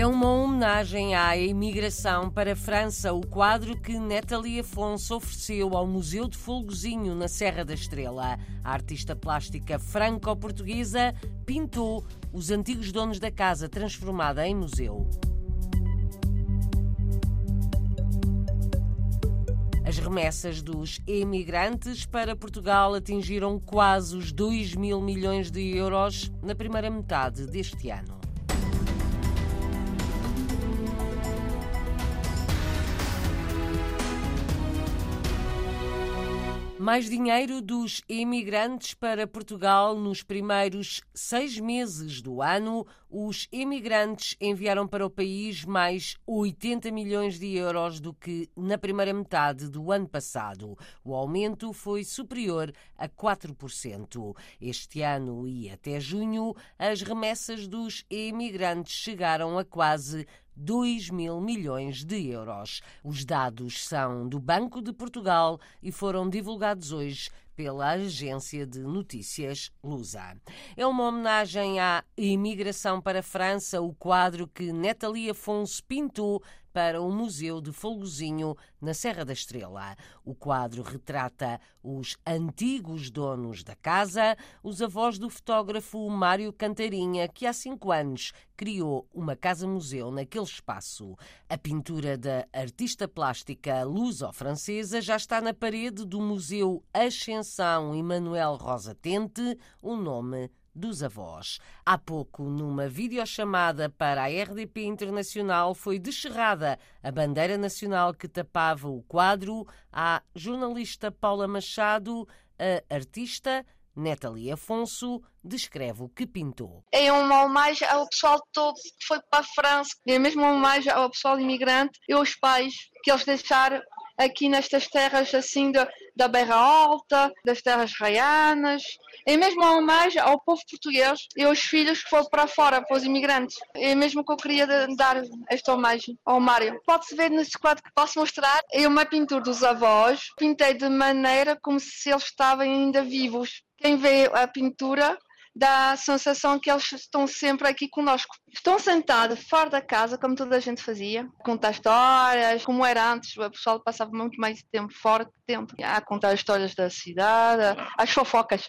É uma homenagem à imigração para a França, o quadro que Nathalie Afonso ofereceu ao Museu de Folgozinho, na Serra da Estrela. A artista plástica franco-portuguesa pintou os antigos donos da casa, transformada em museu. As remessas dos emigrantes para Portugal atingiram quase os 2 mil milhões de euros na primeira metade deste ano. Mais dinheiro dos imigrantes para Portugal nos primeiros seis meses do ano. Os imigrantes enviaram para o país mais 80 milhões de euros do que na primeira metade do ano passado. O aumento foi superior a 4%. Este ano e até junho, as remessas dos imigrantes chegaram a quase 2 mil milhões de euros. Os dados são do Banco de Portugal e foram divulgados hoje pela agência de notícias Lusa. É uma homenagem à imigração para a França, o quadro que Nathalie Afonso pintou para o Museu de Folgozinho, na Serra da Estrela. O quadro retrata os antigos donos da casa, os avós do fotógrafo Mário Cantarinha, que há cinco anos criou uma casa-museu naquele espaço. A pintura da artista plástica luso-francesa já está na parede do Museu Ascensão Emanuel Rosa Tente, o nome dos avós. Há pouco, numa videochamada para a RDP Internacional, foi descerrada a bandeira nacional que tapava o quadro à jornalista Paula Machado, a artista Natalie Afonso descreve o que pintou. É uma homenagem ao pessoal todo que foi para a França, é mesmo uma homenagem ao pessoal imigrante e aos pais que eles deixaram aqui nestas terras assim da, da Beira Alta, das terras raianas, e mesmo uma homenagem ao povo português e aos filhos que foram para fora, para os imigrantes. É mesmo que eu queria dar esta homenagem ao Mário. Pode-se ver nesse quadro que posso mostrar, é uma pintura dos avós, pintei de maneira como se eles estavam ainda vivos. Quem vê a pintura dá a sensação que eles estão sempre aqui conosco. Estão sentados fora da casa, como toda a gente fazia, contar histórias, como era antes, o pessoal passava muito mais tempo fora que tempo a contar histórias da cidade, as fofocas.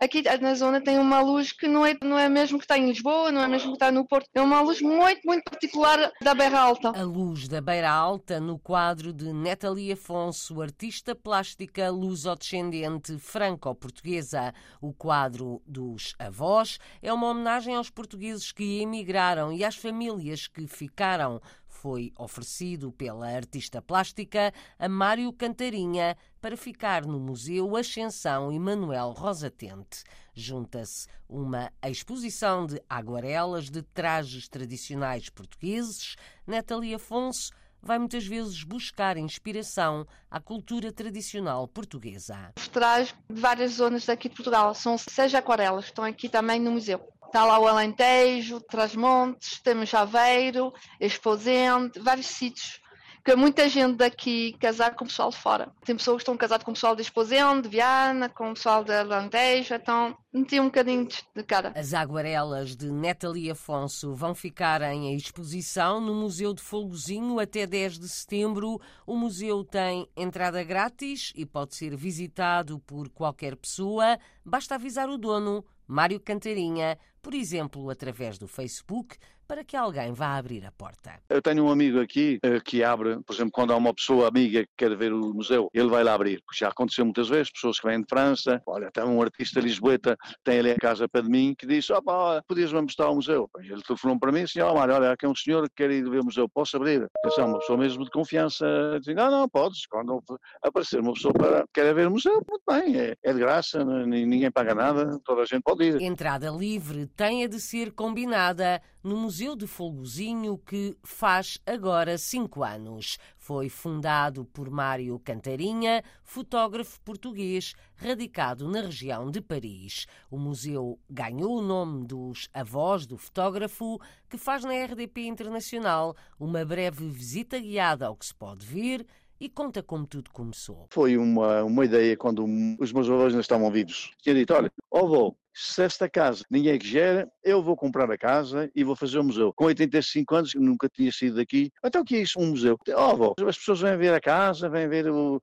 Aqui na zona tem uma luz que não é, não é mesmo que está em Lisboa, não é mesmo que está no Porto, é uma luz muito, muito particular da Beira Alta. A luz da Beira Alta no quadro de Natalie Afonso, artista plástica luso-descendente franco-portuguesa. O quadro dos avós é uma homenagem aos portugueses que emigraram e às famílias que ficaram foi oferecido pela artista plástica a Mário Cantarinha para ficar no Museu Ascensão Emanuel Rosatente. Junta-se uma exposição de aguarelas de trajes tradicionais portugueses. Natalia Afonso vai muitas vezes buscar inspiração à cultura tradicional portuguesa. Trajes de várias zonas daqui de Portugal são seis aquarelas, estão aqui também no museu. Está lá o Alentejo, Trás-Montes, temos Aveiro, Exposente, vários sítios que muita gente daqui casar com o pessoal de fora. Tem pessoas que estão casadas com o pessoal de Exposente, de Viana, com o pessoal de Alentejo, então meti um bocadinho de cara. As aguarelas de Natalie Afonso vão ficar em exposição no Museu de Folgozinho até 10 de setembro. O museu tem entrada grátis e pode ser visitado por qualquer pessoa. Basta avisar o dono Mário Cantarinha, por exemplo, através do Facebook, para que alguém vá abrir a porta. Eu tenho um amigo aqui uh, que abre, por exemplo, quando há uma pessoa amiga que quer ver o museu, ele vai lá abrir. Já aconteceu muitas vezes, pessoas que vêm de França, olha, tem um artista lisboeta, tem ali a casa para mim, que disse, opa, podias-me mostrar o museu. Ele telefonou para mim, senhor Mário, olha, aqui é um senhor que quer ir ver o museu, posso abrir? Atenção, uma pessoa mesmo de confiança, diz, não, não, podes, quando aparecer uma pessoa para quer ver o museu, muito bem, é, é de graça, ninguém paga nada, toda a gente pode ir. Entrada livre tem a de ser combinada no Museu de Folgozinho, que faz agora cinco anos. Foi fundado por Mário Cantarinha, fotógrafo português radicado na região de Paris. O museu ganhou o nome dos avós do fotógrafo, que faz na RDP Internacional uma breve visita guiada ao que se pode ver e conta como tudo começou. Foi uma, uma ideia quando os meus avós ainda estavam vivos. Tinha dito: olha, ó avô, se esta casa ninguém quiser, eu vou comprar a casa e vou fazer um museu. Com 85 anos, nunca tinha sido daqui. Então o que é isso, um museu? Oh, as pessoas vêm ver a casa, vêm ver o...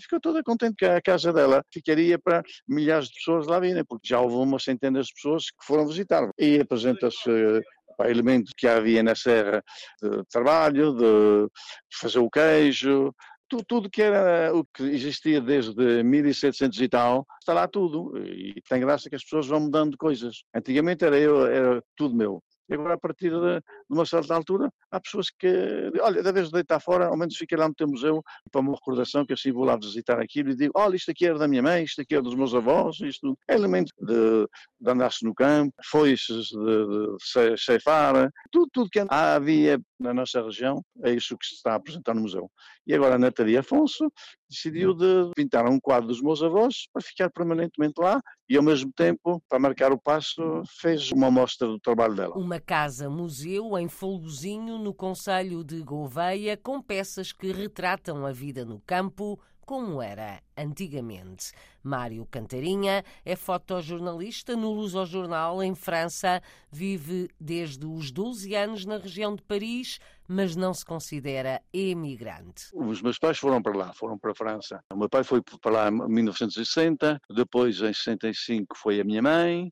Ficou toda contente que a casa dela ficaria para milhares de pessoas lá virem, porque já houve umas centenas de pessoas que foram visitar. E apresenta-se elementos que havia na serra de trabalho, de fazer o queijo, tudo, tudo, que era o que existia desde 1700 e tal, está lá tudo. E tem graça que as pessoas vão mudando coisas. Antigamente era eu, era tudo meu. E agora, a partir de, uma certa altura, há pessoas que, olha, da vez de deitar fora, ao menos fica lá no teu museu, para uma recordação, que assim vou lá visitar aquilo e digo, olha, isto aqui era da minha mãe, isto aqui é dos meus avós, isto é elemento de, de andar-se no campo, foices de, de ceifar, tudo, tudo que havia na nossa região, é isso que se está a apresentar no museu. E agora a Natalia Afonso decidiu de pintar um quadro dos meus avós para ficar permanentemente lá e ao mesmo tempo, para marcar o passo, fez uma amostra do trabalho dela. Uma casa-museu em Folgozinho, no Conselho de Gouveia, com peças que retratam a vida no campo, como era antigamente. Mário Cantarinha é fotojornalista no Luso-Jornal, em França. Vive desde os 12 anos na região de Paris, mas não se considera emigrante. Os meus pais foram para lá, foram para a França. O meu pai foi para lá em 1960, depois em 65 foi a minha mãe,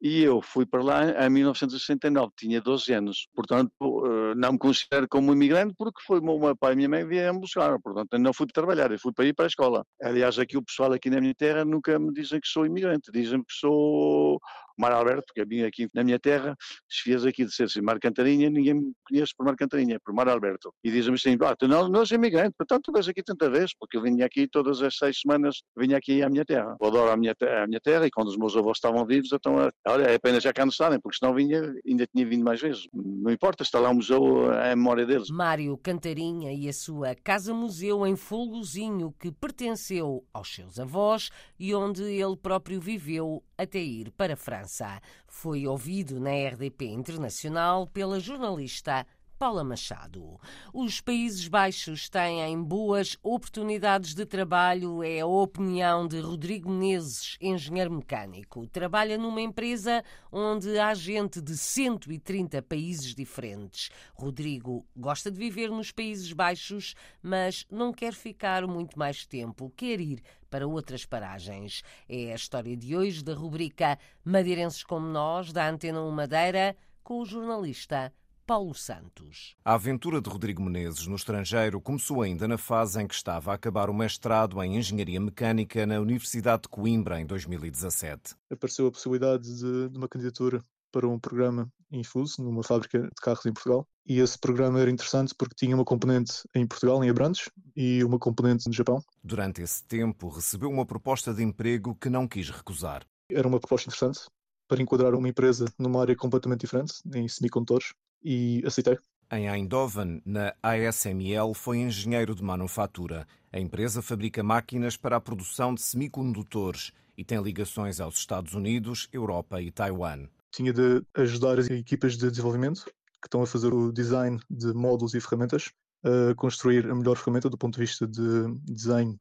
e eu fui para lá em 1969, tinha 12 anos. Portanto, eh, não me considero como imigrante porque foi meu pai e minha mãe vieram buscar. Portanto, eu não fui trabalhar, eu fui para ir para a escola. Aliás, aqui o pessoal aqui na minha terra nunca me dizem que sou imigrante, dizem que sou Mar Alberto, eu vim aqui na minha terra, se fez aqui de ser assim, Mar Cantarinha, ninguém me conhece por Mar Cantarinha, por Mar Alberto. E dizem-me assim, ah, tu não, não és imigrante, portanto tu vens aqui tanta vez, porque eu vinha aqui todas as seis semanas, vinha aqui à minha terra. Eu adoro a minha, a minha terra e quando os meus avós estavam vivos, então, olha, é apenas já cá não estarem, porque senão vinha, ainda tinha vindo mais vezes. Não importa, está lá um museu à memória deles. Mário Cantarinha e a sua casa-museu em Folgozinho, que pertenceu aos seus avós e onde ele próprio viveu até ir para a França. Foi ouvido na RDP Internacional pela jornalista Paula Machado. Os Países Baixos têm boas oportunidades de trabalho, é a opinião de Rodrigo Menezes, engenheiro mecânico. Trabalha numa empresa onde há gente de 130 países diferentes. Rodrigo gosta de viver nos Países Baixos, mas não quer ficar muito mais tempo, quer ir para outras paragens. É a história de hoje da rubrica Madeirenses como Nós, da Antena 1 Madeira, com o jornalista Paulo Santos. A aventura de Rodrigo Menezes no estrangeiro começou ainda na fase em que estava a acabar o mestrado em Engenharia Mecânica na Universidade de Coimbra em 2017. Apareceu a possibilidade de, de uma candidatura para um programa Infuse, numa fábrica de carros em Portugal. E esse programa era interessante porque tinha uma componente em Portugal, em Abrantes, e uma componente no Japão. Durante esse tempo, recebeu uma proposta de emprego que não quis recusar. Era uma proposta interessante para enquadrar uma empresa numa área completamente diferente, em semicondutores, e aceitei. Em Eindhoven, na ASML, foi engenheiro de manufatura. A empresa fabrica máquinas para a produção de semicondutores e tem ligações aos Estados Unidos, Europa e Taiwan. Tinha de ajudar as equipas de desenvolvimento que estão a fazer o design de módulos e ferramentas a construir a melhor ferramenta do ponto de vista de desenho.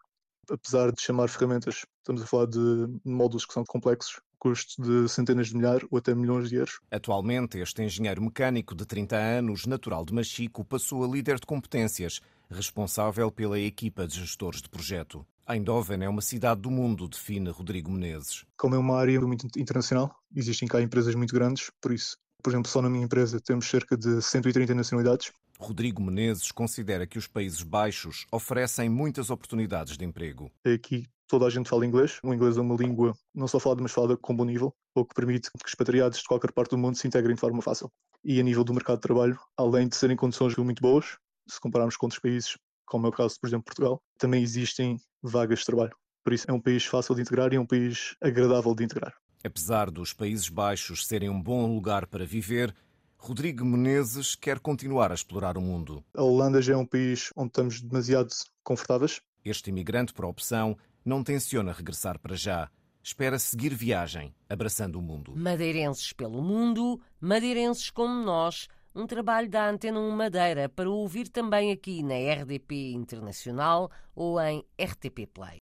Apesar de chamar ferramentas, estamos a falar de módulos que são complexos custos de centenas de milhares ou até milhões de euros. Atualmente, este engenheiro mecânico de 30 anos, natural de Machico, passou a líder de competências, responsável pela equipa de gestores de projeto. Eindhoven é uma cidade do mundo, define Rodrigo Menezes. Como é uma área muito internacional, existem cá empresas muito grandes, por isso, por exemplo, só na minha empresa temos cerca de 130 nacionalidades. Rodrigo Menezes considera que os Países Baixos oferecem muitas oportunidades de emprego. Aqui toda a gente fala inglês. O inglês é uma língua não só falada, mas falada com bom nível, o que permite que expatriados de qualquer parte do mundo se integrem de forma fácil. E a nível do mercado de trabalho, além de serem condições muito boas, se compararmos com outros países, como é o caso, por exemplo, Portugal, também existem vagas de trabalho. Por isso, é um país fácil de integrar e é um país agradável de integrar. Apesar dos Países Baixos serem um bom lugar para viver, Rodrigo Menezes quer continuar a explorar o mundo. A Holanda já é um país onde estamos demasiado confortáveis. Este imigrante por opção não tenciona regressar para já. Espera seguir viagem, abraçando o mundo. Madeirenses pelo mundo, madeirenses como nós. Um trabalho da Antena 1 Madeira para ouvir também aqui na RDP Internacional ou em RTP Play.